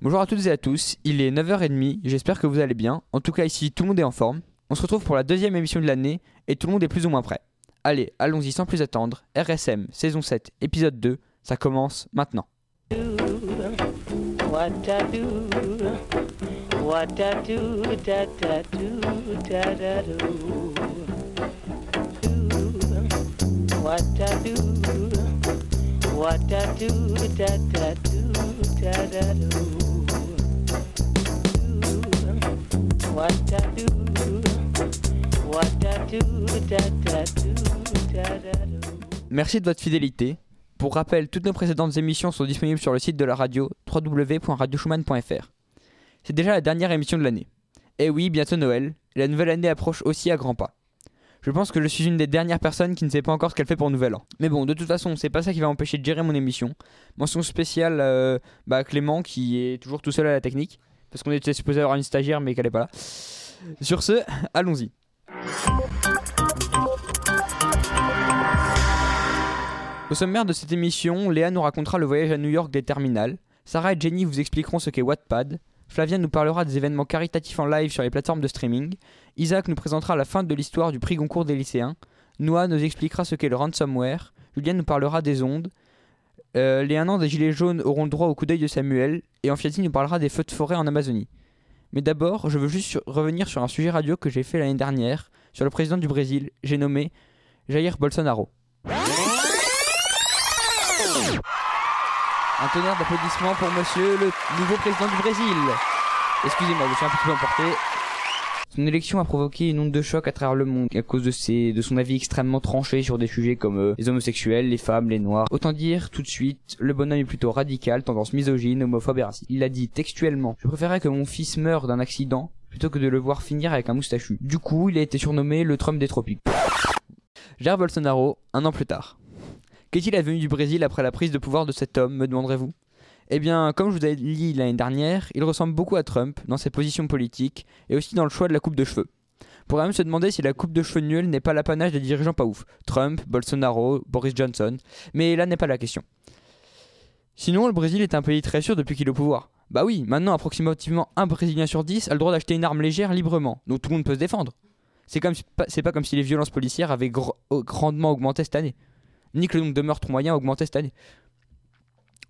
Bonjour à toutes et à tous, il est 9h30, j'espère que vous allez bien. En tout cas ici tout le monde est en forme. On se retrouve pour la deuxième émission de l'année et tout le monde est plus ou moins prêt. Allez, allons-y sans plus attendre. RSM, saison 7, épisode 2, ça commence maintenant. Merci de votre fidélité. Pour rappel, toutes nos précédentes émissions sont disponibles sur le site de la radio www.radioschumann.fr. C'est déjà la dernière émission de l'année. Et oui, bientôt Noël, la nouvelle année approche aussi à grands pas. Je pense que je suis une des dernières personnes qui ne sait pas encore ce qu'elle fait pour Nouvel An. Mais bon, de toute façon, c'est pas ça qui va m'empêcher de gérer mon émission. Mention spéciale euh, bah, à Clément qui est toujours tout seul à la technique, parce qu'on était supposé avoir une stagiaire mais qu'elle est pas là. Sur ce, allons-y. Au sommaire de cette émission, Léa nous racontera le voyage à New York des terminales. Sarah et Jenny vous expliqueront ce qu'est Wattpad. Flavien nous parlera des événements caritatifs en live sur les plateformes de streaming. Isaac nous présentera la fin de l'histoire du prix Goncourt des lycéens. Noah nous expliquera ce qu'est le ransomware. Julien nous parlera des ondes. Euh, les 1 an des Gilets jaunes auront le droit au coup d'œil de Samuel. Et Enfiati nous parlera des feux de forêt en Amazonie. Mais d'abord, je veux juste revenir sur un sujet radio que j'ai fait l'année dernière sur le président du Brésil. J'ai nommé Jair Bolsonaro. Un tonnerre d'applaudissements pour monsieur le nouveau président du Brésil. Excusez-moi, je suis un petit peu emporté. Son élection a provoqué une onde de choc à travers le monde à cause de, ses, de son avis extrêmement tranché sur des sujets comme euh, les homosexuels, les femmes, les noirs. Autant dire tout de suite, le bonhomme est plutôt radical, tendance misogyne, homophobe et raciste. Il a dit textuellement « Je préférerais que mon fils meure d'un accident plutôt que de le voir finir avec un moustachu ». Du coup, il a été surnommé le Trump des tropiques. Jair Bolsonaro, un an plus tard. Qu'est-il advenu du Brésil après la prise de pouvoir de cet homme, me demanderez-vous? Eh bien, comme je vous avais dit l'année dernière, il ressemble beaucoup à Trump dans ses positions politiques et aussi dans le choix de la coupe de cheveux. On pourrait même se demander si la coupe de cheveux nulle n'est pas l'apanage des dirigeants pas ouf. Trump, Bolsonaro, Boris Johnson. Mais là n'est pas la question. Sinon, le Brésil est un pays très sûr depuis qu'il est au pouvoir. Bah oui, maintenant approximativement un Brésilien sur 10 a le droit d'acheter une arme légère librement, donc tout le monde peut se défendre. C'est pas- comme si les violences policières avaient gr- grandement augmenté cette année ni que le nombre de meurtres moyens a augmenté cette année.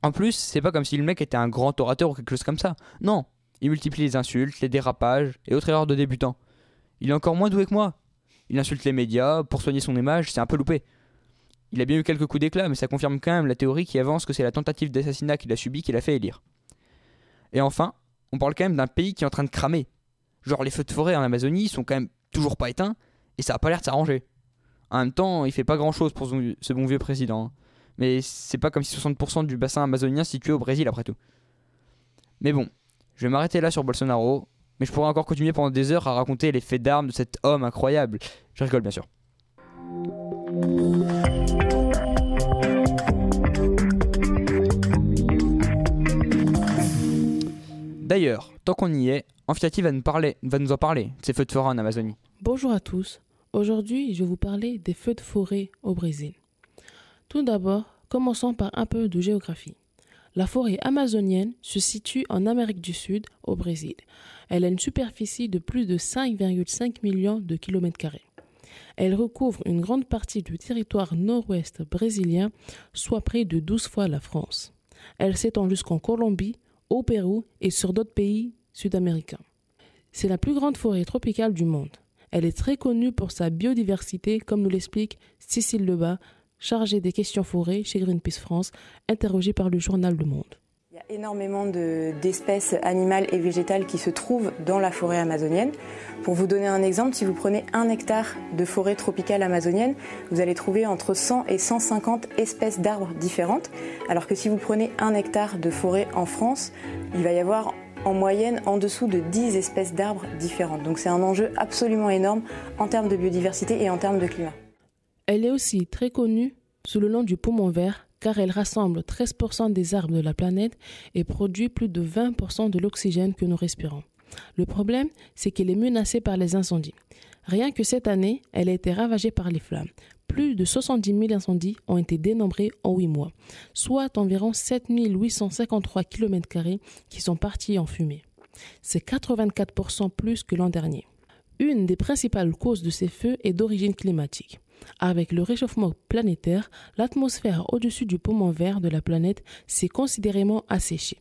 En plus, c'est pas comme si le mec était un grand orateur ou quelque chose comme ça. Non, il multiplie les insultes, les dérapages et autres erreurs de débutants. Il est encore moins doué que moi. Il insulte les médias pour soigner son image, c'est un peu loupé. Il a bien eu quelques coups d'éclat, mais ça confirme quand même la théorie qui avance que c'est la tentative d'assassinat qu'il a subi qui l'a fait élire. Et enfin, on parle quand même d'un pays qui est en train de cramer. Genre les feux de forêt en Amazonie sont quand même toujours pas éteints et ça a pas l'air de s'arranger. En même temps, il fait pas grand chose pour ce bon vieux président. Mais c'est pas comme si 60% du bassin amazonien situait au Brésil après tout. Mais bon, je vais m'arrêter là sur Bolsonaro, mais je pourrais encore continuer pendant des heures à raconter les faits d'armes de cet homme incroyable. Je rigole bien sûr. D'ailleurs, tant qu'on y est, Amphitati va nous, parler, va nous en parler de ces feux de forêt en Amazonie. Bonjour à tous. Aujourd'hui, je vais vous parler des feux de forêt au Brésil. Tout d'abord, commençons par un peu de géographie. La forêt amazonienne se situe en Amérique du Sud, au Brésil. Elle a une superficie de plus de 5,5 millions de kilomètres carrés. Elle recouvre une grande partie du territoire nord-ouest brésilien, soit près de 12 fois la France. Elle s'étend jusqu'en Colombie, au Pérou et sur d'autres pays sud-américains. C'est la plus grande forêt tropicale du monde. Elle est très connue pour sa biodiversité, comme nous l'explique Cécile Lebas, chargée des questions forêts chez Greenpeace France, interrogée par le journal Le Monde. Il y a énormément de- d'espèces animales et végétales qui se trouvent dans la forêt amazonienne. Pour vous donner un exemple, si vous prenez un hectare de forêt tropicale amazonienne, vous allez trouver entre 100 et 150 espèces d'arbres différentes, alors que si vous prenez un hectare de forêt en France, il va y avoir en moyenne en dessous de 10 espèces d'arbres différentes. Donc c'est un enjeu absolument énorme en termes de biodiversité et en termes de climat. Elle est aussi très connue sous le nom du poumon vert car elle rassemble 13% des arbres de la planète et produit plus de 20% de l'oxygène que nous respirons. Le problème, c'est qu'elle est menacée par les incendies. Rien que cette année, elle a été ravagée par les flammes. plus de 70 000 incendies ont été dénombrés en 8 mois, soit environ 7 853 km qui sont partis en fumée. C'est 84% plus que l'an dernier. Une des principales causes de ces feux est d'origine climatique. Avec le réchauffement planétaire, l'atmosphère au-dessus du poumon vert de la planète s'est considérément asséchée,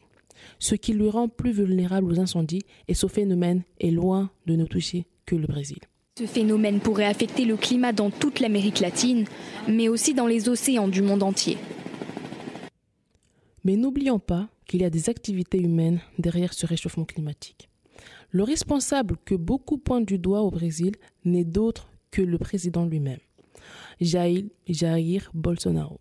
ce qui lui rend plus vulnérable aux incendies et ce phénomène est loin de ne toucher que le Brésil. Ce phénomène pourrait affecter le climat dans toute l'Amérique latine, mais aussi dans les océans du monde entier. Mais n'oublions pas qu'il y a des activités humaines derrière ce réchauffement climatique. Le responsable que beaucoup pointent du doigt au Brésil n'est d'autre que le président lui-même, Jair, Bolsonaro.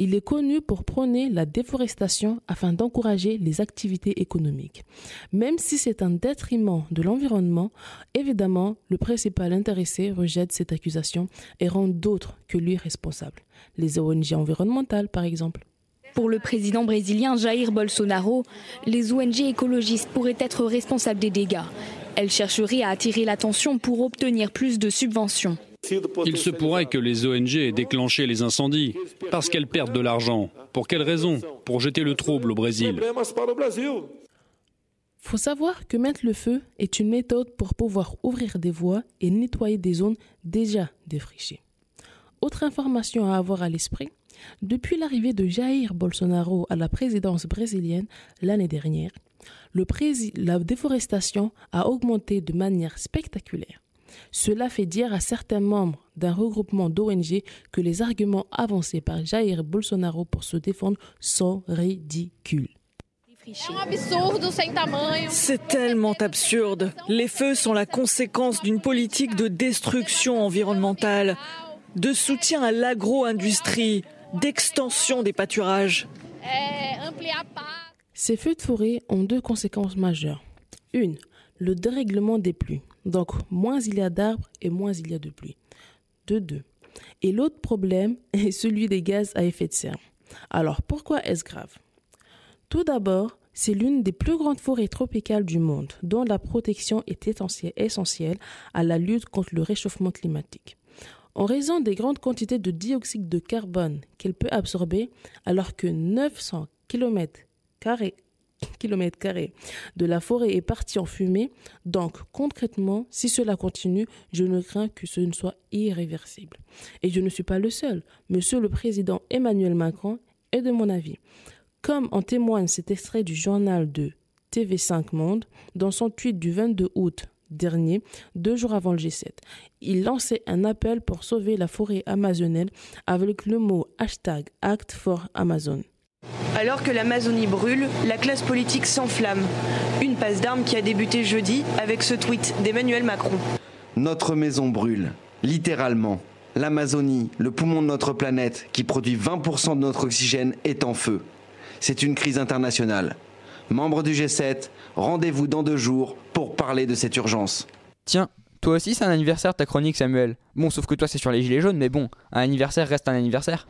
Il est connu pour prôner la déforestation afin d'encourager les activités économiques. Même si c'est un détriment de l'environnement, évidemment, le principal intéressé rejette cette accusation et rend d'autres que lui responsables. Les ONG environnementales, par exemple. Pour le président brésilien Jair Bolsonaro, les ONG écologistes pourraient être responsables des dégâts. Elles chercheraient à attirer l'attention pour obtenir plus de subventions. Il se pourrait que les ONG aient déclenché les incendies parce qu'elles perdent de l'argent. Pour quelle raison? Pour jeter le trouble au Brésil. Faut savoir que mettre le feu est une méthode pour pouvoir ouvrir des voies et nettoyer des zones déjà défrichées. Autre information à avoir à l'esprit, depuis l'arrivée de Jair Bolsonaro à la présidence brésilienne l'année dernière, la déforestation a augmenté de manière spectaculaire. Cela fait dire à certains membres d'un regroupement d'ONG que les arguments avancés par Jair Bolsonaro pour se défendre sont ridicules. C'est tellement absurde. Les feux sont la conséquence d'une politique de destruction environnementale, de soutien à l'agro-industrie, d'extension des pâturages. Ces feux de forêt ont deux conséquences majeures. Une, le dérèglement des pluies. Donc, moins il y a d'arbres et moins il y a de pluie. De deux. Et l'autre problème est celui des gaz à effet de serre. Alors, pourquoi est-ce grave? Tout d'abord, c'est l'une des plus grandes forêts tropicales du monde, dont la protection est essentielle à la lutte contre le réchauffement climatique. En raison des grandes quantités de dioxyde de carbone qu'elle peut absorber, alors que 900 km de la forêt est partie en fumée. Donc, concrètement, si cela continue, je ne crains que ce ne soit irréversible. Et je ne suis pas le seul. Monsieur le Président Emmanuel Macron est de mon avis. Comme en témoigne cet extrait du journal de TV5 Monde, dans son tweet du 22 août dernier, deux jours avant le G7. Il lançait un appel pour sauver la forêt amazonienne avec le mot hashtag Act for Amazon. Alors que l'Amazonie brûle, la classe politique s'enflamme. Une passe d'armes qui a débuté jeudi avec ce tweet d'Emmanuel Macron. Notre maison brûle, littéralement. L'Amazonie, le poumon de notre planète, qui produit 20% de notre oxygène, est en feu. C'est une crise internationale. Membre du G7, rendez-vous dans deux jours pour parler de cette urgence. Tiens, toi aussi c'est un anniversaire ta chronique Samuel. Bon, sauf que toi c'est sur les gilets jaunes, mais bon, un anniversaire reste un anniversaire.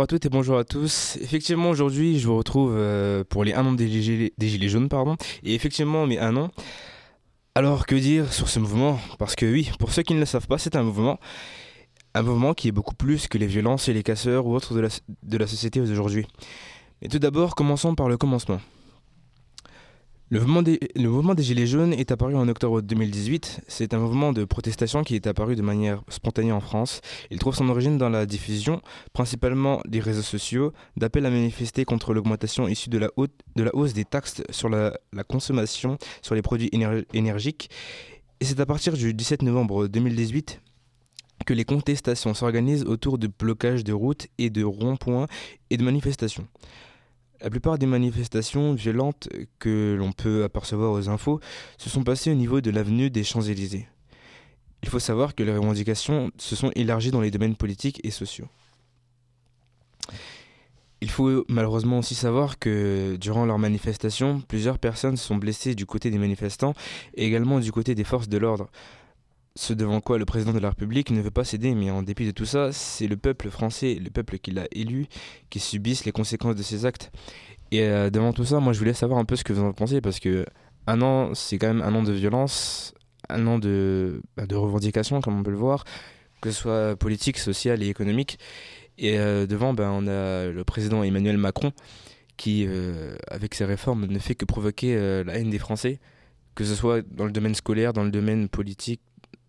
Bonjour à toutes et bonjour à tous. Effectivement aujourd'hui je vous retrouve euh, pour les 1 an des gilets, jaunes pardon. Et effectivement mes un an. Alors que dire sur ce mouvement? Parce que oui, pour ceux qui ne le savent pas, c'est un mouvement. Un mouvement qui est beaucoup plus que les violences et les casseurs ou autres de la, de la société aujourd'hui. Mais tout d'abord, commençons par le commencement. Le mouvement, des, Gilets jaunes est apparu en octobre 2018. C'est un mouvement de protestation qui est apparu de manière spontanée en France. Il trouve son origine dans la diffusion, principalement des réseaux sociaux, d'appels à manifester contre l'augmentation issue de la, hausse des taxes sur la, consommation sur les produits énergiques. Et c'est à partir du 17 novembre 2018 que les contestations s'organisent autour de blocages de routes et de ronds-points et de manifestations. La plupart des manifestations violentes que l'on peut apercevoir aux infos se sont passées au niveau de l'avenue des Champs-Élysées. Il faut savoir que les revendications se sont élargies dans les domaines politiques et sociaux. Il faut malheureusement aussi savoir que durant leur manifestation, plusieurs personnes sont blessées du côté des manifestants et également du côté des forces de l'ordre. Ce devant quoi le président de la République ne veut pas céder, mais en dépit de tout ça, c'est le peuple français, le peuple qui l'a élu, qui subissent les conséquences de ses actes. Et euh, devant tout ça, moi je voulais savoir un peu ce que vous en pensez, parce que un an, c'est quand même un an de violence, un an de, bah, revendications, comme on peut le voir, que ce soit politique, social et économique. Et euh, devant, ben, on a le président Emmanuel Macron qui, euh, avec ses réformes, ne fait que provoquer la haine des Français, que ce soit dans le domaine scolaire, dans le domaine politique,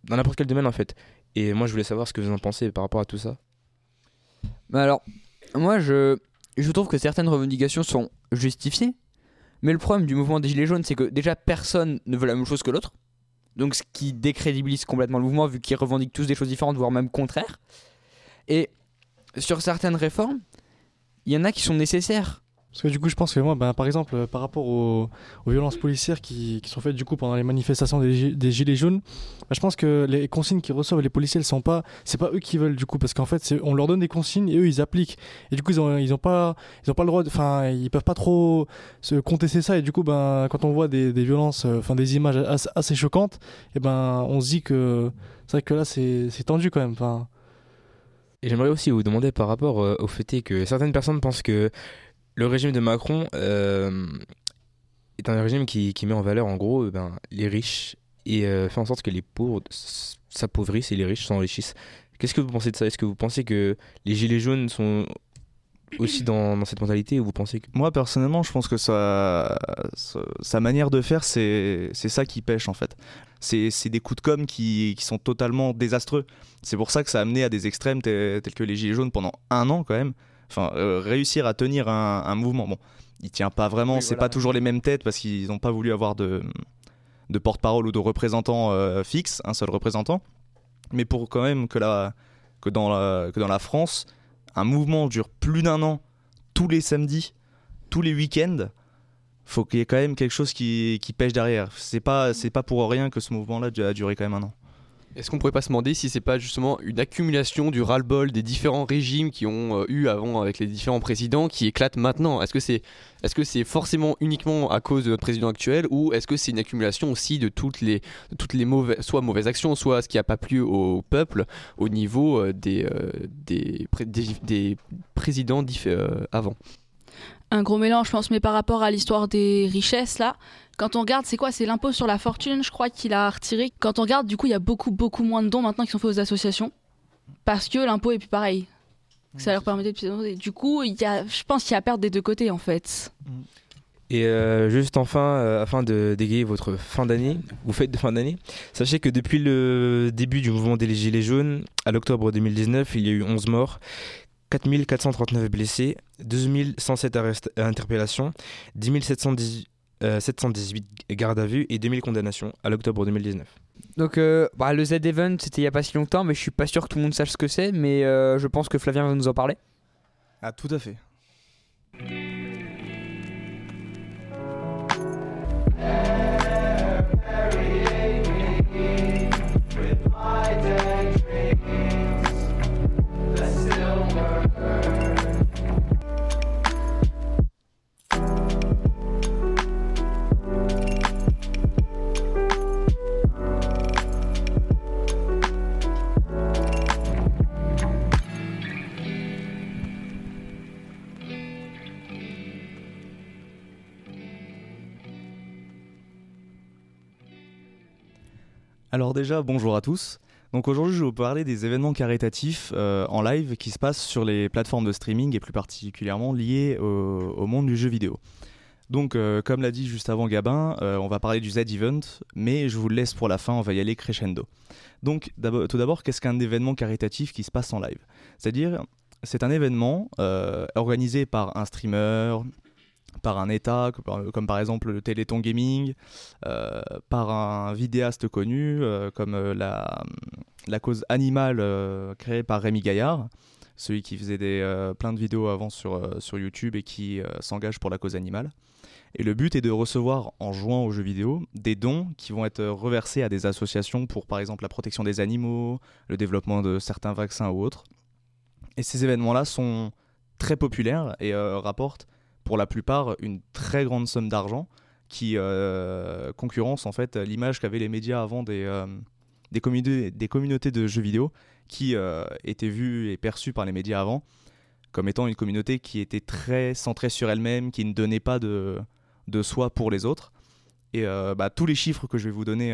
dans n'importe quel domaine en fait. Et moi, je voulais savoir ce que vous en pensez par rapport à tout ça. Bah alors, moi je, je trouve que certaines revendications sont justifiées, mais le problème du mouvement des Gilets jaunes, c'est que déjà personne ne veut la même chose que l'autre. Donc ce qui décrédibilise complètement le mouvement, vu qu'ils revendiquent tous des choses différentes, voire même contraires. Et sur certaines réformes, il y en a qui sont nécessaires. Parce que du coup, je pense que moi, ben, par exemple, euh, par rapport aux, violences policières qui, sont faites du coup pendant les manifestations des, gi- des gilets jaunes, ben, je pense que les consignes qu'ils reçoivent les policiers, elles sont pas, c'est pas eux qui veulent du coup, parce qu'en fait, on leur donne des consignes et eux ils appliquent. Et du coup, ils ont, pas, ils ont pas le droit, enfin, ils peuvent pas trop se contester ça. Et du coup, ben, quand on voit des, violences, euh, enfin, des images assez, choquantes, ben, on se dit que c'est vrai que là, c'est tendu quand même. Et j'aimerais aussi vous demander par rapport euh, au fait que certaines personnes pensent que le régime de Macron euh, est un régime qui, met en valeur en gros euh, ben, les riches et euh, fait en sorte que les pauvres s'appauvrissent et les riches s'enrichissent. Qu'est-ce que vous pensez de ça? Est-ce que vous pensez que les gilets jaunes sont aussi dans, cette mentalité ou vous pensez que... Moi personnellement, je pense que sa, manière de faire, c'est ça qui pêche en fait. C'est des coups de com qui, sont totalement désastreux. C'est pour ça que ça a amené à des extrêmes tels que les Gilets jaunes pendant un an quand même. Enfin, euh, réussir à tenir un, un mouvement. Bon, il tient pas vraiment, Oui, c'est voilà. pas toujours les mêmes têtes parce qu'ils n'ont pas voulu avoir de, de porte-parole ou de représentant euh, fixe, un seul représentant. Mais pour quand même que, la, que, dans la, que dans la France, un mouvement dure plus d'un an, tous les samedis, tous les week-ends, faut qu'il y ait quand même quelque chose qui, qui pêche derrière. C'est pas, c'est pas pour rien que ce mouvement-là a duré quand même un an. Est-ce qu'on pourrait pas se demander si c'est pas justement une accumulation du ras-le-bol des différents régimes qui ont euh, eu avant avec les différents présidents qui éclatent maintenant? Est-ce que c'est est-ce que c'est forcément uniquement à cause de notre président actuel ou est-ce que c'est une accumulation aussi de toutes les toutes les mauvaises soit mauvaises actions soit ce qui a pas plu au peuple au niveau euh, des, euh, des, des présidents euh, avant? Un gros mélange, je pense, mais par rapport à l'histoire des richesses, là, quand on regarde, c'est quoi? C'est l'impôt sur la fortune, je crois, qu'il a retiré. Quand on regarde, du coup, il y a beaucoup, beaucoup moins de dons maintenant qui sont faits aux associations, parce que l'impôt est plus pareil. Ça leur permettait de plus Du coup, il y a, je pense qu'il y a à perdre des deux côtés, en fait. Et euh, juste enfin, euh, afin de dégayer votre fin d'année, ou fête de fin d'année, sachez que depuis le début du mouvement des Gilets jaunes, à l'octobre 2019, il y a eu 11 morts, 4439 blessés, 2107 arrest- euh, interpellations, 10 718, euh, 718 gardes à vue et 2000 condamnations à l'octobre 2019. Donc euh, bah, le Z-Event c'était il y a pas si longtemps, mais je suis pas sûr que tout le monde sache ce que c'est, mais euh, je pense que Flavien va nous en parler. Ah, tout à fait. Alors déjà, bonjour à tous. Donc aujourd'hui, je vais vous parler des événements caritatifs euh, en live qui se passent sur les plateformes de streaming et plus particulièrement liés au, monde du jeu vidéo. Donc, euh, comme l'a dit juste avant Gabin, euh, on va parler du Z-Event, mais je vous le laisse pour la fin, on va y aller crescendo. Donc, tout d'abord, qu'est-ce qu'un événement caritatif qui se passe en live? C'est-à-dire, c'est un événement organisé par un streamer, par un État, comme par, exemple le Téléthon Gaming, euh, par un vidéaste connu, euh, comme euh, la, la cause animale créée par Rémi Gaillard, celui qui faisait des, plein de vidéos avant sur, sur YouTube et qui s'engage pour la cause animale. Et le but est de recevoir, en jouant aux jeux vidéo, des dons qui vont être reversés à des associations pour, par exemple, la protection des animaux, le développement de certains vaccins ou autres. Et ces événements-là sont très populaire et euh, rapporte pour la plupart une très grande somme d'argent qui euh, concurrence en fait l'image qu'avaient les médias avant des, euh, des, communautés, de jeux vidéo qui euh, étaient vues et perçues par les médias avant comme étant une communauté qui était très centrée sur elle-même, qui ne donnait pas de, de soi pour les autres. Et euh, bah, tous les chiffres que je vais vous donner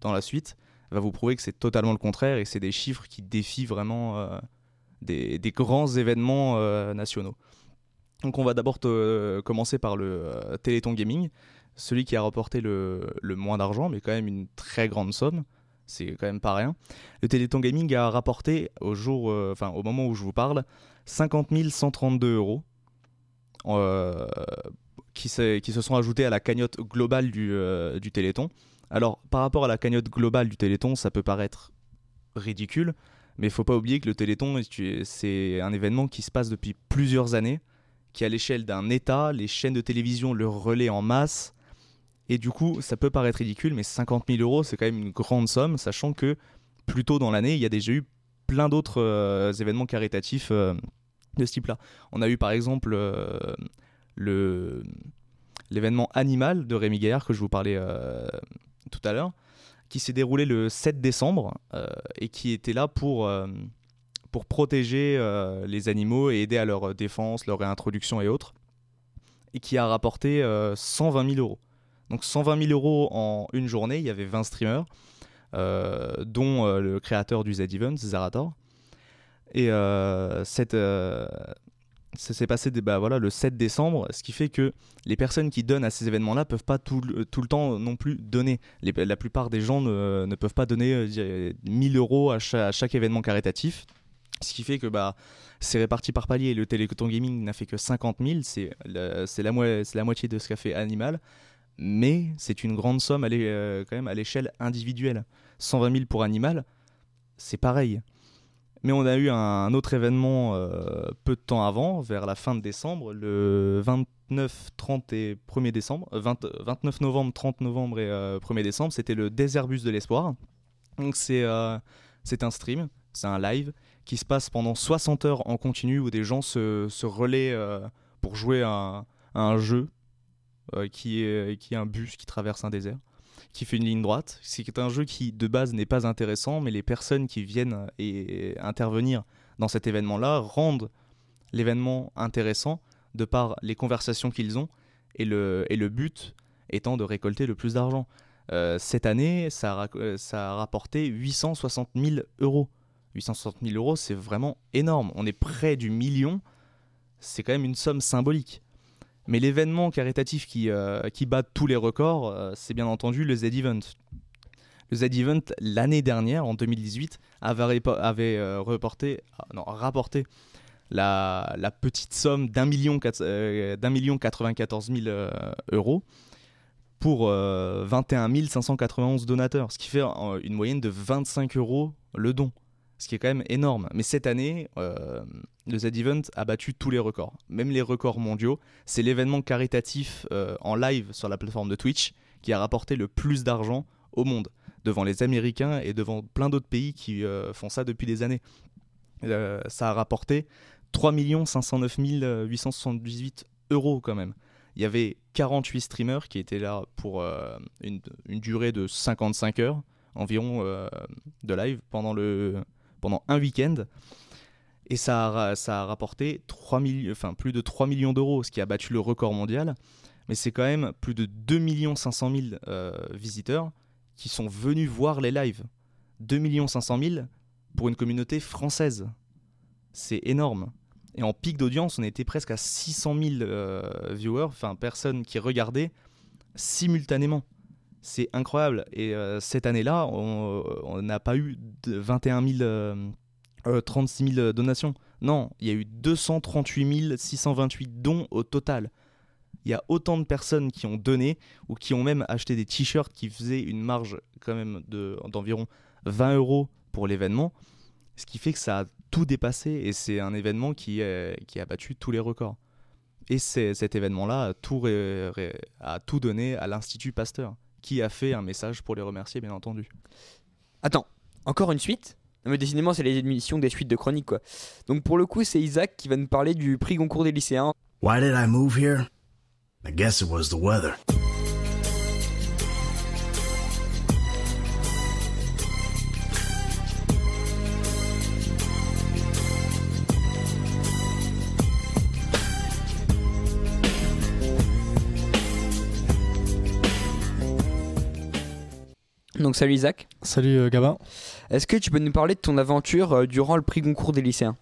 dans la suite va vous prouver que c'est totalement le contraire et c'est des chiffres qui défient vraiment des, des grands événements nationaux. Donc on va d'abord te- commencer par le euh, Téléthon Gaming, celui qui a rapporté le, moins d'argent, mais quand même une très grande somme. C'est quand même pas rien. Le Téléthon Gaming a rapporté au euh, moment où je vous parle, 50 132 euros euh, qui, se sont ajoutés à la cagnotte globale du, euh, du Téléthon. Alors par rapport à la cagnotte globale du Téléthon, ça peut paraître ridicule, mais il faut pas oublier que le Téléthon, c'est un événement qui se passe depuis plusieurs années, qui à l'échelle d'un État, les chaînes de télévision le relaient en masse, et du coup, ça peut paraître ridicule, mais 50 000 euros, c'est quand même une grande somme, sachant que plus tôt dans l'année, il y a déjà eu plein d'autres euh, événements caritatifs euh, de ce type-là. On a eu par exemple euh, l'événement Animal de Rémi Gaillard que je vous parlais tout à l'heure, qui s'est déroulé le 7 décembre et qui était là pour, pour protéger euh, les animaux et aider à leur défense, leur réintroduction et autres, et qui a rapporté euh, 120 000 euros. Donc 120 000 euros en une journée, il y avait 20 streamers, euh, dont euh, le créateur du Z-Event, Zerator. Et euh, cette, euh, ça s'est passé bah, voilà, le 7 décembre, ce qui fait que les personnes qui donnent à ces événements-là peuvent pas tout, le- temps non plus donner. La plupart des gens ne, ne peuvent pas donner euh, je dirais, 1000 euros à chaque événement caritatif. Ce qui fait que bah, c'est réparti par palier. Le Téléthon Gaming n'a fait que 50 000, c'est la, moitié de ce qu'a fait Animal. Mais c'est une grande somme à euh, l'échelle individuelle. 120 000 pour Animal, c'est pareil. Mais on a eu un, autre événement euh, peu de temps avant, vers la fin de décembre, le 29, 30 et 1er décembre, euh, 20 29 novembre, 30 novembre et euh, 1er décembre, c'était le Déserbus de l'Espoir. Donc euh, c'est un stream, c'est un live qui se passe pendant 60 heures en continu où des gens se, relaient euh, pour jouer à, un jeu euh, qui, est, qui est un bus qui traverse un désert qui fait une ligne droite. C'est un jeu qui de base n'est pas intéressant, mais les personnes qui viennent et intervenir dans cet événement-là rendent l'événement intéressant de par les conversations qu'ils ont et le, et le but étant de récolter le plus d'argent. Euh, cette année, ça a rapporté 860 000 euros. 860 000 euros, c'est vraiment énorme. On est près du million. C'est quand même une somme symbolique. Mais l'événement caritatif qui, euh, bat tous les records, euh, c'est bien entendu le Z-Event. Le Z-Event, l'année dernière, en 2018, avait, euh, reporté, ah, rapporté la, petite somme d'un million, d'un million 94 000 euh, euros pour euh, 21 591 donateurs, ce qui fait une moyenne de 25 euros le don, ce qui est quand même énorme. Mais cette année, euh, le Z-Event a battu tous les records, même les records mondiaux. C'est l'événement caritatif euh, en live sur la plateforme de Twitch qui a rapporté le plus d'argent au monde, devant les Américains et devant plein d'autres pays qui euh, font ça depuis des années. Ça a rapporté 3 509 878 euros quand même. Il y avait 48 streamers qui étaient là pour une, durée de 55 heures environ de live pendant, le, pendant un week-end. Et ça a, ça a rapporté 3 milli- enfin, plus de 3 millions d'euros, ce qui a battu le record mondial. Mais c'est quand même plus de 2 500 000 euh, visiteurs qui sont venus voir les lives. 2 500 000 pour une communauté française. C'est énorme. Et en pic d'audience, on était presque à 600 000 euh, viewers, enfin personnes qui regardaient simultanément. C'est incroyable. Et euh, cette année-là, on on n'a pas eu de 21 000, euh, euh, 36 000 donations. Non, il y a eu 238 628 dons au total. Il y a autant de personnes qui ont donné ou qui ont même acheté des t-shirts qui faisaient une marge quand même de- d'environ 20 euros pour l'événement. Ce qui fait que ça a tout dépassé et c'est un événement qui, qui a battu tous les records. Et cet événement-là a tout donné à l'Institut Pasteur, qui a fait un message pour les remercier, bien entendu. Attends, encore une suite? Non mais décidément c'est les émissions des suites de chroniques quoi. Donc pour le coup c'est Isaac qui va nous parler du prix Goncourt des lycéens. Why did I move here? I guess it was the weather. Donc salut Isaac. Salut euh, Gabin. Est-ce que tu peux nous parler de ton aventure euh, durant le prix Goncourt des lycéens?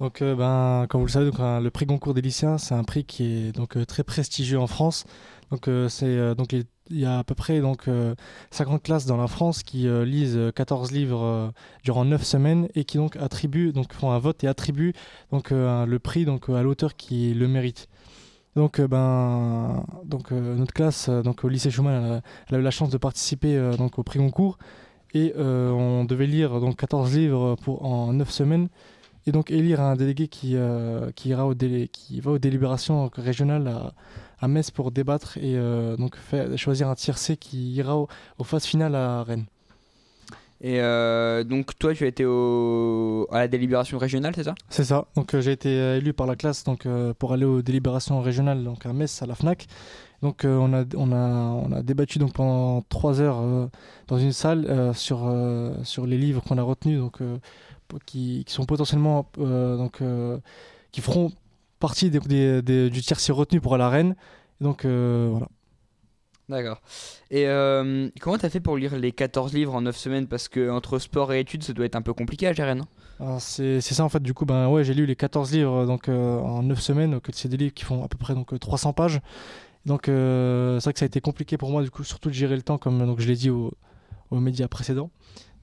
Donc, euh, ben, comme vous le savez, donc, euh, le prix Goncourt des lycéens, c'est un prix qui est donc euh, très prestigieux en France. Donc, euh, c'est donc il y a à peu près donc euh, 50 classes dans la France qui lisent euh, 14 livres durant 9 semaines et qui donc attribuent donc font un vote et attribuent donc le prix donc à l'auteur qui le mérite. Donc, euh, ben, donc euh, notre classe, euh, donc au lycée Schumann, elle a, eu la chance de participer donc au prix Goncourt et on devait lire donc 14 livres pour en 9 semaines et donc élire un délégué qui, qui, ira au qui va aux délibérations régionales à, à Metz pour débattre et donc faire, choisir un tiercé qui ira au- aux phases finales à Rennes. Et euh, donc toi tu as été à la délibération régionale c'est ça? C'est ça. Donc euh, j'ai été euh, élu par la classe donc pour aller aux délibérations régionales donc à Metz à la Fnac. Donc on a on a on a débattu donc pendant trois heures dans une salle sur sur les livres qu'on a retenus donc qui, qui sont potentiellement donc qui feront partie des, des- des- du tiercé retenu pour Rennes. Et donc voilà. D'accord. Et euh, comment t'as fait pour lire les 14 livres en 9 semaines? Parce que entre sport et études ça doit être un peu compliqué à gérer non? Alors, C'est ça en fait. Du coup ben ouais j'ai lu les 14 livres donc euh, en 9 semaines c'est des livres qui font à peu près donc euh, 300 pages. Donc euh, c'est vrai que ça a été compliqué pour moi du coup surtout de gérer le temps comme donc je l'ai dit au- aux médias précédents.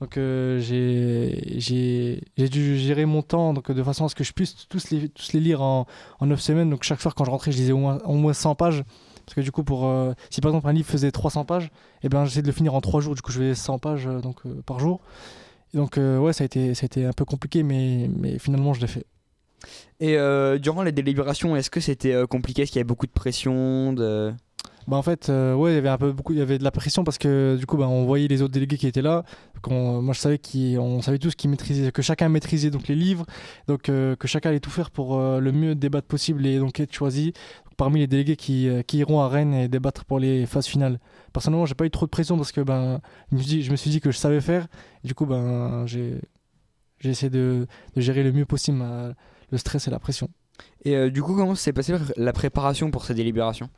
Donc euh, j'ai dû gérer mon temps donc de façon à ce que je puisse tous les tous les lire en en 9 semaines. Donc chaque soir quand je rentrais je lisais au moins au moins 100 pages parce que du coup pour euh, si par exemple un livre faisait 300 pages et ben j'essaie de le finir en 3 jours. Du coup je faisais 100 pages euh, donc euh, par jour. Donc ouais ça a été ça a été un peu compliqué mais mais finalement je l'ai fait. Et durant les délibérations est-ce que c'était compliqué? Est-ce qu'il y avait beaucoup de pression. Bah en fait, euh, ouais, il y avait un peu beaucoup, il y avait de la pression parce que du coup, bah, on voyait les autres délégués qui étaient là. qu'on- moi, je savais qu'ils, on savait tous qu'ils maîtrisaient, que chacun maîtrisait donc les livres, donc euh, que chacun allait tout faire pour euh, le mieux débattre possible et donc être choisi parmi les délégués qui, iront à Rennes et débattre pour les phases finales. Personnellement, j'ai pas eu trop de pression parce que ben, je me suis dit, que je savais faire. Du coup, ben, j'ai, j'ai essayé de, de gérer le mieux possible le stress et la pression. Et du coup comment s'est passée la préparation pour ces délibérations?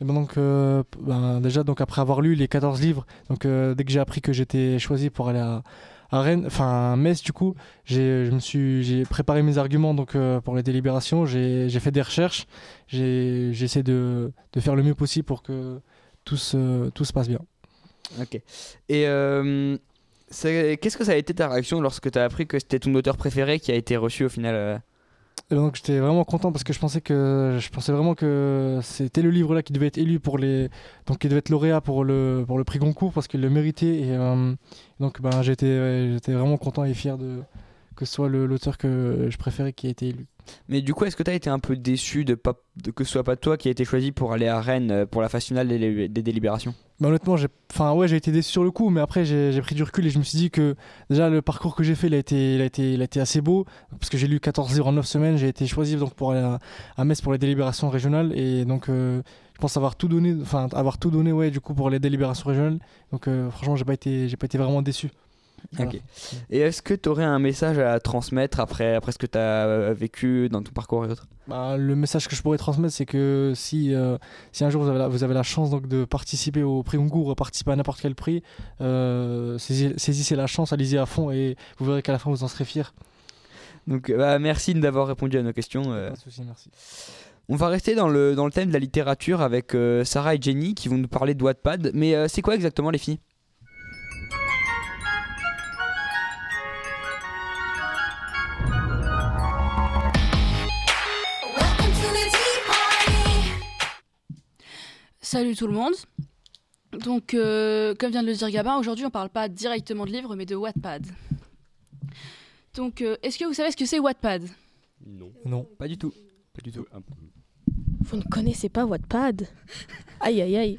Et ben donc, euh, ben déjà, donc après avoir lu les 14 livres, donc euh, dès que j'ai appris que j'étais choisi pour aller à, à Rennes, enfin Metz du coup, j'ai, je me suis, j'ai préparé mes arguments donc euh, pour les délibérations, j'ai, j'ai fait des recherches, j'ai, j'ai essayé de, de faire le mieux possible pour que tout se, tout se passe bien. Ok. Et qu'est-ce que ça a été ta réaction lorsque tu as appris que c'était ton auteur préféré qui a été reçu au final donc j'étais vraiment content parce que je pensais que je pensais vraiment que c'était le livre là qui devait être élu pour les donc qui devait être lauréat pour le pour le prix Goncourt parce qu'il le méritait et euh, donc ben j'étais j'étais vraiment content et fier de que ce soit l'auteur que je préférais qui a été élu. Mais du coup, est-ce que tu as été un peu déçu de, pas, de que ce soit pas toi qui a été choisi pour aller à Rennes euh, pour la phase finale des, délibérations? Mais honnêtement, j'ai ouais, j'ai été déçu sur le coup, mais après j'ai pris du recul et je me suis dit que déjà le parcours que j'ai fait, il a été il a été il a été assez beau parce que j'ai lu 14 livres en 9 semaines, j'ai été choisi donc pour aller à, à Metz pour les délibérations régionales et donc euh, je pense avoir tout donné avoir tout donné ouais du coup pour les délibérations régionales. Donc euh, franchement, j'ai pas j'ai pas été vraiment déçu. Voilà. Ok. Et est-ce que tu aurais un message à transmettre après, après ce que tu as vécu dans ton parcours et autres? Bah, le message que je pourrais transmettre, c'est que si, euh, si un jour vous avez, la, vous avez la chance donc, de participer au prix Goncourt, participer à n'importe quel prix, euh, saisissez, saisissez la chance, allez-y à fond et vous verrez qu'à la fin vous en serez fiers. Donc euh, bah, merci d'avoir répondu à nos questions. euh. Pas de souci, merci. On va rester dans le, dans le thème de la littérature avec euh, Sarah et Jenny qui vont nous parler de Wattpad. Mais euh, c'est quoi exactement les filles? Salut tout le monde. Donc, euh, comme vient de le dire Gabin, aujourd'hui on parle pas directement de livres, mais de Wattpad. Donc, euh, est-ce que vous savez ce que c'est Wattpad? Non. Non. Pas du tout. Pas du tout. Vous ne connaissez pas Wattpad? Aïe aïe aïe.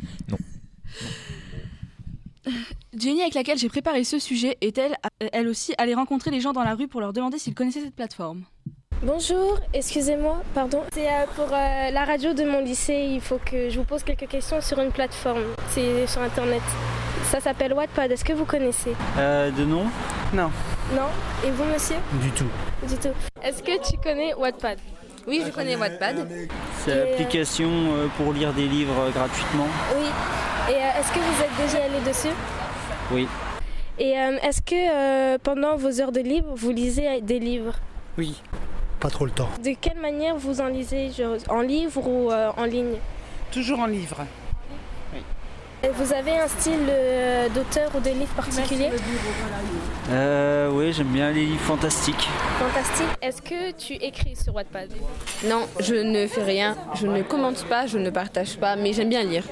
Jenny, avec laquelle j'ai préparé ce sujet, est-elle, elle aussi, allée rencontrer les gens dans la rue pour leur demander s'ils connaissaient cette plateforme? Bonjour, excusez-moi, pardon. C'est euh, pour euh, la radio de mon lycée. Il faut que je vous pose quelques questions sur une plateforme. C'est sur internet. Ça s'appelle Wattpad. Est-ce que vous connaissez? Euh, de nom? Non. Non? Et vous, monsieur? Du tout. Du tout. Est-ce que tu connais Wattpad? Oui, je connais Wattpad. C'est l'application euh, pour lire des livres euh, gratuitement Oui. Et euh, est-ce que vous êtes déjà allé dessus? Oui. Et euh, est-ce que euh, pendant vos heures de libre, vous lisez des livres? Oui. Pas trop le temps. De quelle manière vous en lisez En livre ou euh, en ligne? Toujours en livre. Vous avez un style euh, d'auteur ou de livre particulier? Euh, oui, j'aime bien les livres fantastiques. Fantastique. Est-ce que tu écris sur Wattpad? Non, je ne fais rien, je ne commente pas, je ne partage pas, mais j'aime bien lire.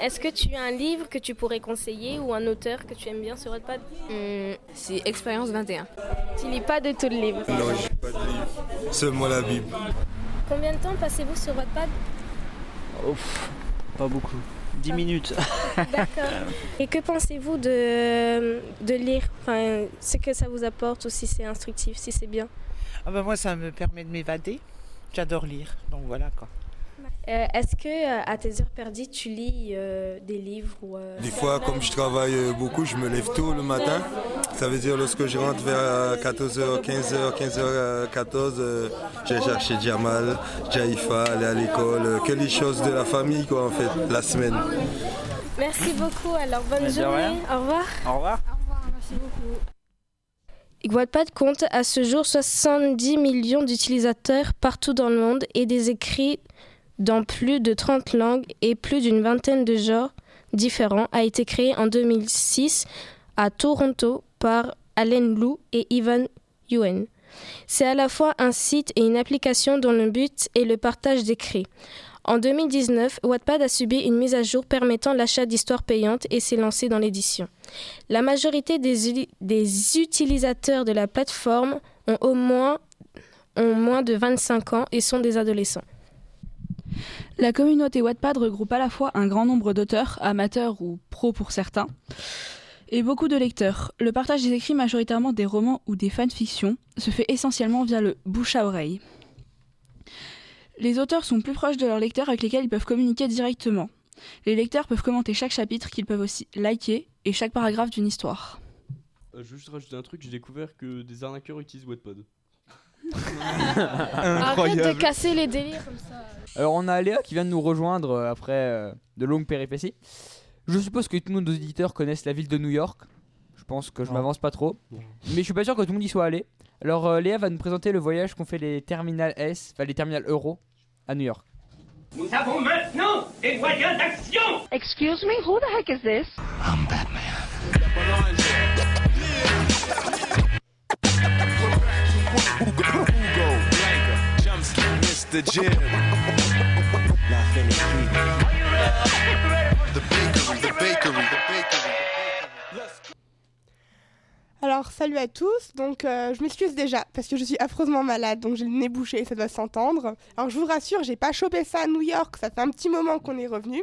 Est-ce que tu as un livre que tu pourrais conseiller ou un auteur que tu aimes bien sur Wattpad? Hum, C'est Expérience 21. Tu lis pas de tout le livre Non, je pas de livre. Seulement la Bible. Combien de temps passez-vous sur Wattpad Ouf, pas beaucoup. 10 minutes. D'accord. Et que pensez-vous de, de lire? Enfin, Ce que ça vous apporte ou si c'est instructif, si c'est bien? Ah ben moi, ça me permet de m'évader. J'adore lire, donc voilà quoi. Euh, Est-ce que euh, à tes heures perdues, tu lis euh, des livres ou, euh, Des fois, comme je travaille beaucoup, je me lève tôt le matin. Ça veut dire lorsque je rentre vers 14h, 15h, 15h, 14 euh, j'ai cherché Jamal, Jaifa, aller à l'école, euh, que les choses de la famille quoi en fait, la semaine. Merci beaucoup. Alors bonne journée. rien. Au revoir. Au revoir. Merci beaucoup. Wattpad compte à ce jour 70 millions d'utilisateurs partout dans le monde et des écrits dans plus de 30 langues et plus d'une vingtaine de genres différents a été créé en 2006 à Toronto par Allen Lou et Ivan Yuen. C'est à la fois un site et une application dont le but est le partage d'écrits. En 2019, Wattpad a subi une mise à jour permettant l'achat d'histoires payantes et s'est lancé dans l'édition. La majorité des, utilisateurs de la plateforme ont au moins, ont moins de 25 ans et sont des adolescents. La communauté Wattpad regroupe à la fois un grand nombre d'auteurs, amateurs ou pros pour certains, et beaucoup de lecteurs. Le partage des écrits, majoritairement des romans ou des fanfictions, se fait essentiellement via le bouche à oreille. Les auteurs sont plus proches de leurs lecteurs avec lesquels ils peuvent communiquer directement. Les lecteurs peuvent commenter chaque chapitre qu'ils peuvent aussi liker et chaque paragraphe d'une histoire. Euh, je veux juste rajouter un truc, j'ai découvert que des arnaqueurs utilisent Wattpad. Arrête de casser les délires comme ça. Alors on a Léa qui vient de nous rejoindre euh, après euh, de longues péripéties. Je suppose que tous nos auditeurs connaissent la ville de New York. Je pense que je Non. m'avance pas trop. Mais je suis pas sûr que tout le monde y soit allé. Alors euh, Léa va nous présenter le voyage qu'ont fait les terminales S, enfin les terminales euro à New York. Nous avons maintenant des moyens d'action Excuse me, who the heck is this? Mr. Jim. The. Alors, salut à tous. Donc, euh, je m'excuse déjà parce que je suis affreusement malade, donc j'ai le nez bouché, ça doit s'entendre. Alors, je vous rassure, j'ai pas chopé ça à New York, ça fait un petit moment qu'on est revenu.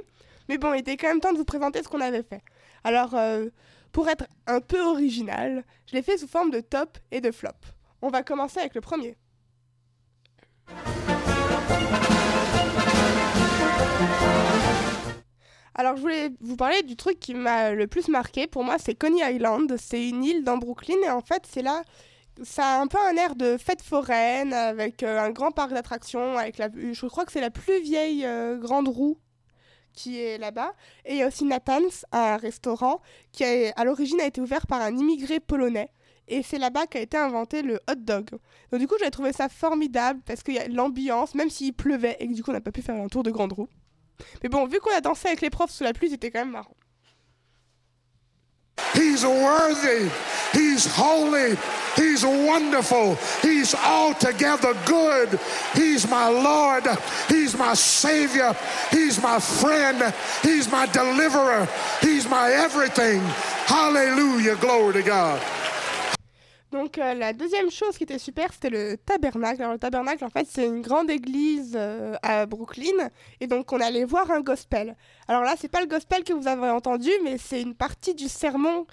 Mais bon, il était quand même temps de vous présenter ce qu'on avait fait. Alors, euh, pour être un peu original, je l'ai fait sous forme de top et de flop. On va commencer avec le premier. Alors, je voulais vous parler du truc qui m'a le plus marqué. Pour moi, c'est Coney Island. C'est une île dans Brooklyn. Et en fait, c'est là. Ça a un peu un air de fête foraine avec euh, un grand parc d'attractions. Avec la, je crois que c'est la plus vieille euh, grande roue qui est là-bas. Et il y a aussi Nathan's, un restaurant qui a- à l'origine a été ouvert par un immigré polonais. Et c'est là-bas qu'a été inventé le hot dog. Donc du coup, j'ai trouvé ça formidable parce qu'il y a l'ambiance, même s'il pleuvait et que du coup, on n'a pas pu faire un tour de grande roue. Mais bon, vu qu'on a dansé avec les profs sous la pluie, c'était quand même marrant. He's worthy. He's holy. He's wonderful. He's altogether good. He's my Lord. He's my Savior. He's my friend. He's my deliverer. He's my everything. Hallelujah. Glory to God. Donc euh, la deuxième chose qui était super, c'était le tabernacle. Alors le tabernacle, en fait, c'est une grande église euh, à Brooklyn, et donc on allait voir un gospel. Alors là, c'est pas le gospel que vous avez entendu, mais c'est une partie du sermon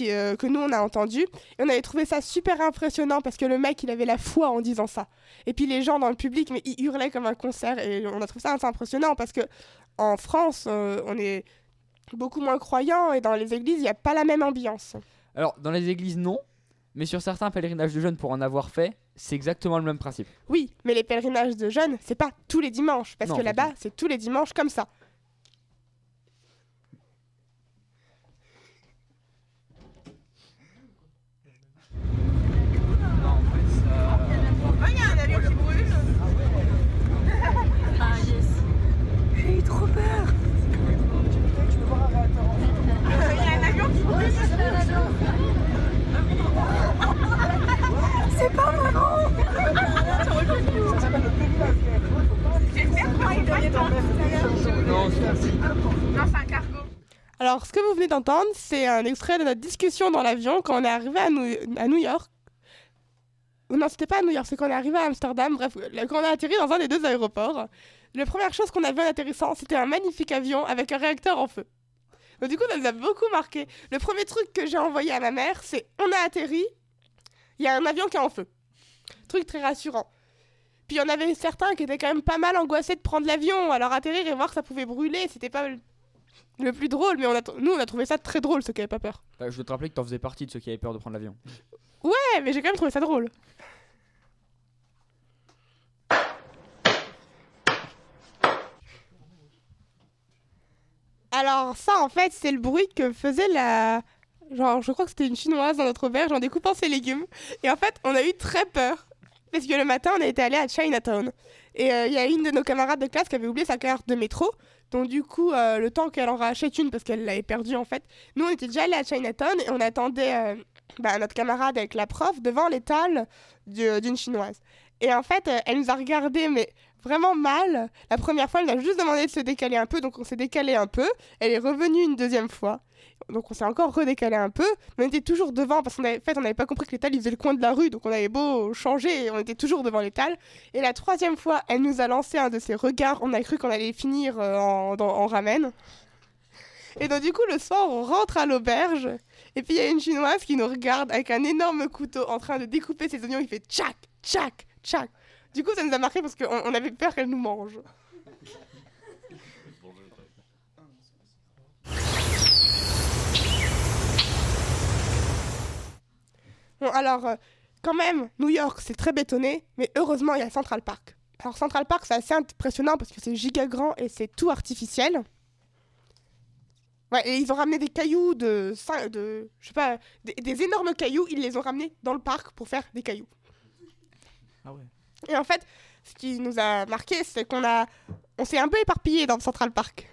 euh, que nous on a entendu. Et on avait trouvé ça super impressionnant parce que le mec, il avait la foi en disant ça. Et puis les gens dans le public, mais ils hurlaient comme un concert, et on a trouvé ça assez impressionnant parce que en France, on est beaucoup moins croyants, et dans les églises, il n'y a pas la même ambiance. Alors, dans les églises, non. Mais sur certains pèlerinages de jeunes, pour en avoir fait, c'est exactement le même principe. Oui, mais les pèlerinages de jeunes, c'est pas tous les dimanches, parce Non, que là-bas, c'est tous les dimanches comme ça. il y a un avion qui brûle. Ah yes. J'ai eu trop peur. Il y a un avion qui brûle. C'est pas marrant. J'espère pas il doit y être Non, Non, c'est un cargo. Alors, ce que vous venez d'entendre, c'est un extrait de notre discussion dans l'avion quand on est arrivé à New, à New York. Non, c'était pas à New York, c'est quand on est arrivé à Amsterdam. Bref, quand on a atterri dans un des deux aéroports, la première chose qu'on a vu en atterrissant, c'était un magnifique avion avec un réacteur en feu. Du coup, ça nous a beaucoup marqué. Le premier truc que j'ai envoyé à ma mère, c'est on a atterri, il y a un avion qui est en feu. Truc très rassurant. Puis il y en avait certains qui étaient quand même pas mal angoissés de prendre l'avion, alors atterrir et voir que ça pouvait brûler, c'était pas le- plus drôle, mais on a nous on a trouvé ça très drôle, ceux qui avaient pas peur. Bah, je dois te rappeler que t'en faisais partie de ceux qui avaient peur de prendre l'avion. Ouais, mais j'ai quand même trouvé ça drôle. Alors ça, en fait, c'est le bruit que faisait la... Genre, je crois que c'était une chinoise dans notre auberge en découpant ses légumes. Et en fait, on a eu très peur. Parce que le matin, on était allé à Chinatown. Et euh, il y a une de nos camarades de classe qui avait oublié sa carte de métro. Donc du coup, euh, le temps qu'elle en rachète une, parce qu'elle l'avait perdue en fait, nous on était déjà allés à Chinatown et on attendait euh, bah, notre camarade avec la prof devant l'étal du- d'une chinoise. Et en fait, euh, elle nous a regardé, mais vraiment mal. La première fois, elle nous a juste demandé de se décaler un peu, donc on s'est décalé un peu. Elle est revenue une deuxième fois. Donc on s'est encore redécalé un peu, mais on était toujours devant parce qu'en fait on n'avait pas compris que l'étal il faisait le coin de la rue, donc on avait beau changer, on était toujours devant l'étal. Et la troisième fois, elle nous a lancé un de ses regards, on a cru qu'on allait finir euh, en, dans- en ramen. Et donc du coup le soir on rentre à l'auberge, et puis il y a une chinoise qui nous regarde avec un énorme couteau en train de découper ses oignons, il fait tchac, tchac, tchac. Du coup ça nous a marqué parce qu'on on avait peur qu'elle nous mange. Bon, alors, euh, quand même, New York, c'est très bétonné, mais heureusement, il y a Central Park. Alors, Central Park, c'est assez impressionnant parce que c'est giga grand et c'est tout artificiel. Ouais, et ils ont ramené des cailloux de. de je sais pas, des, des énormes cailloux, ils les ont ramenés dans le parc pour faire des cailloux. Ah ouais. Et en fait, ce qui nous a marqué, c'est qu'on a, on s'est un peu éparpillé dans Central Park.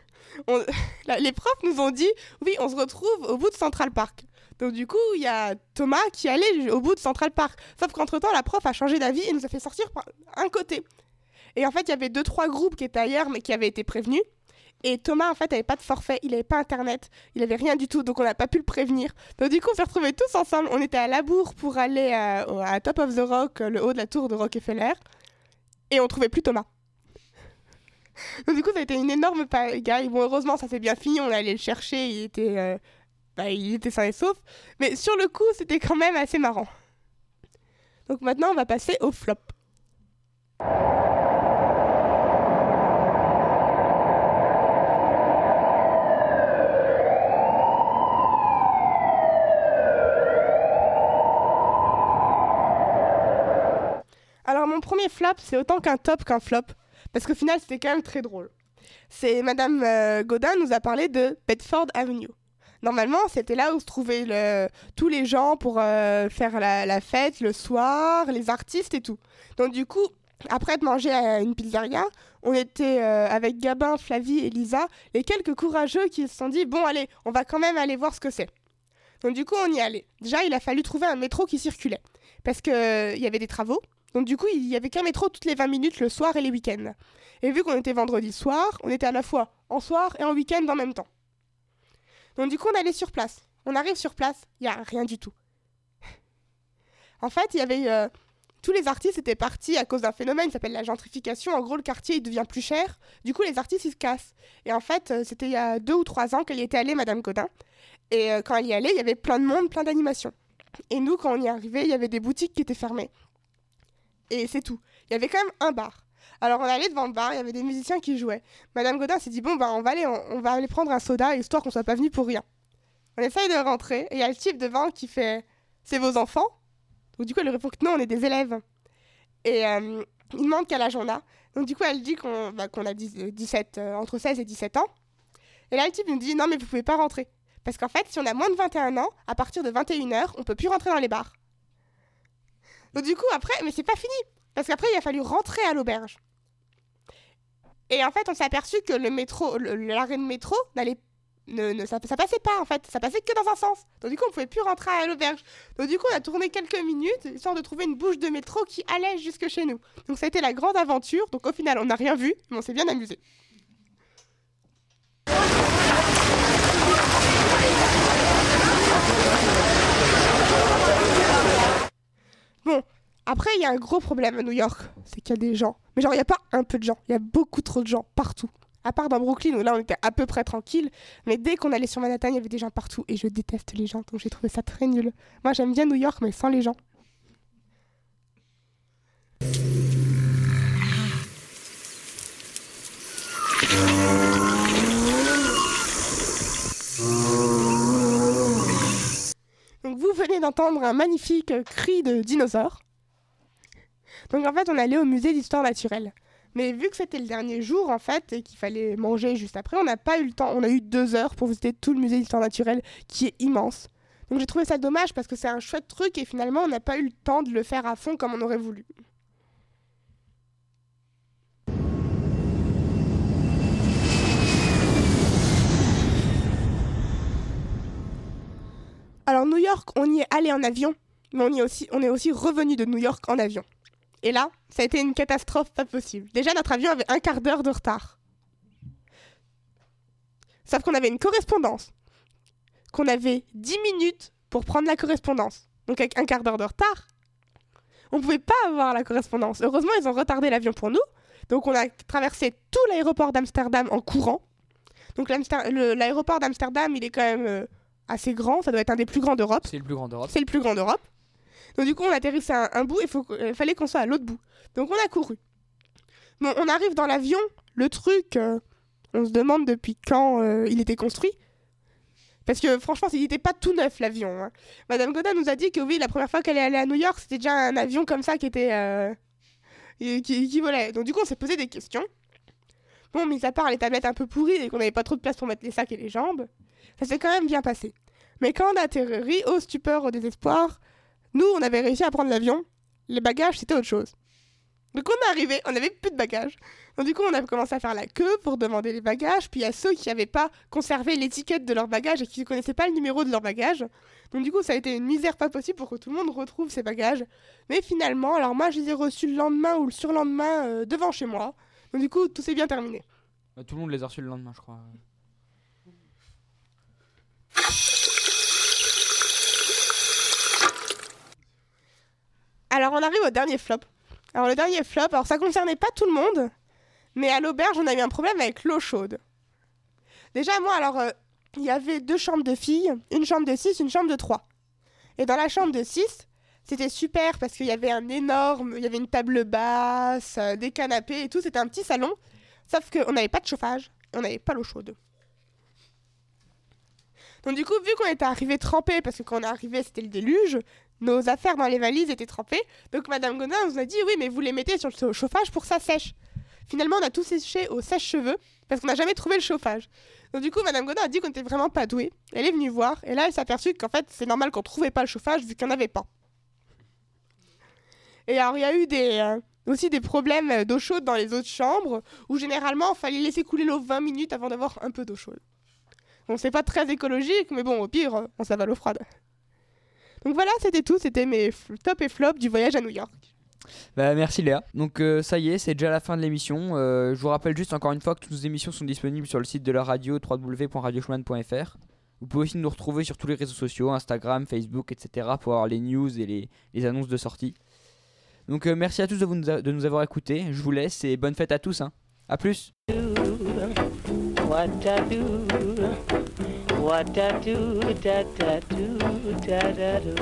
On- les profs nous ont dit, oui, on se retrouve au bout de Central Park. Donc du coup, il y a Thomas qui allait au bout de Central Park. Sauf qu'entre-temps, la prof a changé d'avis et nous a fait sortir par un côté. Et en fait, il y avait deux, trois groupes qui étaient ailleurs, mais qui avaient été prévenus. Et Thomas, en fait, avait pas de forfait, il avait pas internet, il avait rien du tout, donc on n'a pas pu le prévenir. Donc du coup, on s'est retrouvés tous ensemble. On était à Labour pour aller à Top of the Rock, euh, le haut de la tour de Rockefeller, et on trouvait plus Thomas. Donc du coup, ça a été une énorme pagaille. Bon, heureusement, ça s'est bien fini, on est allé le chercher, il était, euh, bah, il était sain et sauf. Mais sur le coup, c'était quand même assez marrant. Donc maintenant, on va passer au flop. Alors mon premier flop, c'est autant qu'un top qu'un flop, parce qu'au final c'était quand même très drôle. C'est Madame euh, Godin nous a parlé de Bedford Avenue. Normalement, c'était là où se trouvaient tous les gens pour euh, faire la, fête le soir, les artistes et tout. Donc du coup, après de manger à une pizzeria, on était euh, avec Gabin, Flavie et Lisa, les quelques courageux qui se sont dit bon allez, on va quand même aller voir ce que c'est. Donc du coup, on y allait. Déjà, il a fallu trouver un métro qui circulait parce que euh, il y avait des travaux. Donc du coup, il y avait qu'un métro toutes les 20 minutes le soir et les week-ends. Et vu qu'on était vendredi soir, on était à la fois en soir et en week-end en même temps. Donc du coup, on allait sur place. On arrive sur place, il y a rien du tout. En fait, y avait euh, tous les artistes étaient partis à cause d'un phénomène qui s'appelle la gentrification. En gros, le quartier devient plus cher. Du coup, les artistes ils se cassent. Et en fait, euh, c'était il y a deux ou trois ans qu'elle y était allée, Madame Godin. Et euh, quand elle y allait, il y avait plein de monde, plein d'animations. Et nous, quand on y arrivait, il y avait des boutiques qui étaient fermées. Et c'est tout. Il y avait quand même un bar. Alors on allait devant le bar, il y avait des musiciens qui jouaient. Madame Godin s'est dit bon bah on va aller, on, va aller prendre un soda histoire qu'on soit pas venu pour rien. On essaye de rentrer et il y a le type devant qui fait c'est vos enfants? Donc du coup elle répond que non on est des élèves. Et euh, il demande quel âge on a. Donc du coup elle dit qu'on bah, a 10 euh, 17 euh, entre 16 et 17 ans. Et là le type nous dit non mais vous pouvez pas rentrer parce qu'en fait si on a moins de 21 ans à partir de 21h on peut plus rentrer dans les bars. Donc du coup après mais c'est pas fini parce qu'après il a fallu rentrer à l'auberge. Et en fait, on s'est aperçu que le métro, l'arrêt de métro n'allait ne, ne- ça, ça passait pas en fait, ça passait que dans un sens. Donc du coup, on pouvait plus rentrer à l'auberge. Donc du coup, on a tourné quelques minutes histoire de trouver une bouche de métro qui allait jusque chez nous. Donc ça a été la grande aventure. Donc au final, on n'a rien vu, mais on s'est bien amusé. Bon, après, il y a un gros problème à New York, c'est qu'il y a des gens. Mais genre, il n'y a pas un peu de gens, il y a beaucoup trop de gens partout. À part dans Brooklyn, où là, on était à peu près tranquille. Mais dès qu'on allait sur Manhattan, il y avait des gens partout. Et je déteste les gens, donc j'ai trouvé ça très nul. Moi, j'aime bien New York, mais sans les gens. Donc vous venez d'entendre un magnifique cri de dinosaure. Donc en fait, on allait au musée d'histoire naturelle. Mais vu que c'était le dernier jour en fait et qu'il fallait manger juste après, on n'a pas eu le temps. On a eu deux heures pour visiter tout le musée d'histoire naturelle qui est immense. Donc j'ai trouvé ça dommage parce que c'est un chouette truc et finalement on n'a pas eu le temps de le faire à fond comme on aurait voulu. Alors New York, on y est allé en avion, mais on, y est aussi, on est aussi revenu de New York en avion. Et là, ça a été une catastrophe pas possible. Déjà, notre avion avait un quart d'heure de retard. Sauf qu'on avait une correspondance, qu'on avait 10 minutes pour prendre la correspondance. Donc avec un quart d'heure de retard, on pouvait pas avoir la correspondance. Heureusement, ils ont retardé l'avion pour nous. Donc on a traversé tout l'aéroport d'Amsterdam en courant. Donc l'aéroport d'Amsterdam, il est quand même euh, assez grand. Ça doit être un des plus grands d'Europe. C'est le plus grand d'Europe. C'est le plus grand d'Europe. Donc du coup, on atterrissait à un, bout et il fallait qu'on soit à l'autre bout. Donc on a couru. Bon, on arrive dans l'avion. Le truc, euh, on se demande depuis quand euh, il était construit. Parce que franchement, il n'était pas tout neuf l'avion. hein. Madame Godin nous a dit que oui, la première fois qu'elle est allée à New York, c'était déjà un avion comme ça qui était euh, qui, volait. Donc du coup, on s'est posé des questions. Bon, mis à part les tablettes un peu pourries et qu'on n'avait pas trop de place pour mettre les sacs et les jambes, ça s'est quand même bien passé. Mais quand on a atterri, au stupeur, au désespoir, nous, on avait réussi à prendre l'avion. Les bagages, c'était autre chose. Donc on est arrivé, on n'avait plus de bagages. Donc du coup, on a commencé à faire la queue pour demander les bagages. Puis il y a ceux qui n'avaient pas conservé l'étiquette de leur bagage et qui ne connaissaient pas le numéro de leur bagage. Donc du coup, ça a été une misère pas possible pour que tout le monde retrouve ses bagages. Mais finalement, alors moi, je les ai reçus le lendemain ou le surlendemain euh, devant chez moi. Donc du coup, tout s'est bien terminé. Bah, tout le monde les a reçus le lendemain, je crois. Alors on arrive au dernier flop. Alors le dernier flop, alors ça concernait pas tout le monde, mais à l'auberge on a eu un problème avec l'eau chaude. Déjà moi alors euh, il y avait deux chambres de filles, une chambre de 6, une chambre de 3. Et dans la chambre de 6, c'était super parce qu'il y avait un énorme, il y avait une table basse, euh, des canapés et tout, c'était un petit salon. Sauf qu'on n'avait pas de chauffage, et on n'avait pas l'eau chaude. Donc du coup, vu qu'on était arrivé trempés, parce que quand on est arrivé c'était le déluge, nos affaires dans les valises étaient trempées. Donc Madame Godin nous a dit oui, mais vous les mettez sur le chauffage pour ça sèche. Finalement, on a tout séché au sèche-cheveux parce qu'on n'a jamais trouvé le chauffage. Donc du coup, Madame Godin a dit qu'on n'était vraiment pas doué. Elle est venue voir et là, elle s'est aperçue qu'en fait, c'est normal qu'on trouvait pas le chauffage vu qu'il n'y en avait pas. Et alors, il y a eu euh, aussi des problèmes euh, d'eau chaude dans les autres chambres où généralement, il fallait laisser couler l'eau 20 minutes avant d'avoir un peu d'eau chaude. Bon, c'est pas très écologique, mais bon, au pire, euh, on s'avale l'eau froide. Donc voilà, c'était tout. C'était mes top et flop du voyage à New York. Bah, merci Léa. Donc euh, ça y est, c'est déjà la fin de l'émission. Euh, je vous rappelle juste encore une fois que toutes nos émissions sont disponibles sur le site de la radio www.radioschumann.fr Vous pouvez aussi nous retrouver sur tous les réseaux sociaux, Instagram, Facebook, etc. pour avoir les news et les, les annonces de sortie. Donc euh, merci à tous de, vous, de nous avoir écoutés. Je vous laisse et bonne fête à tous. Hein. A plus. What what I do, da da do, da da do.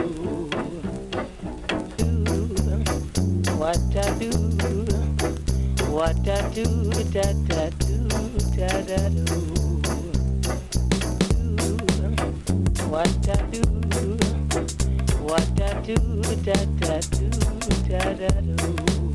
Do what I do, what I do, da da do, da da do. Do what I do, what I do, da da do, da da do.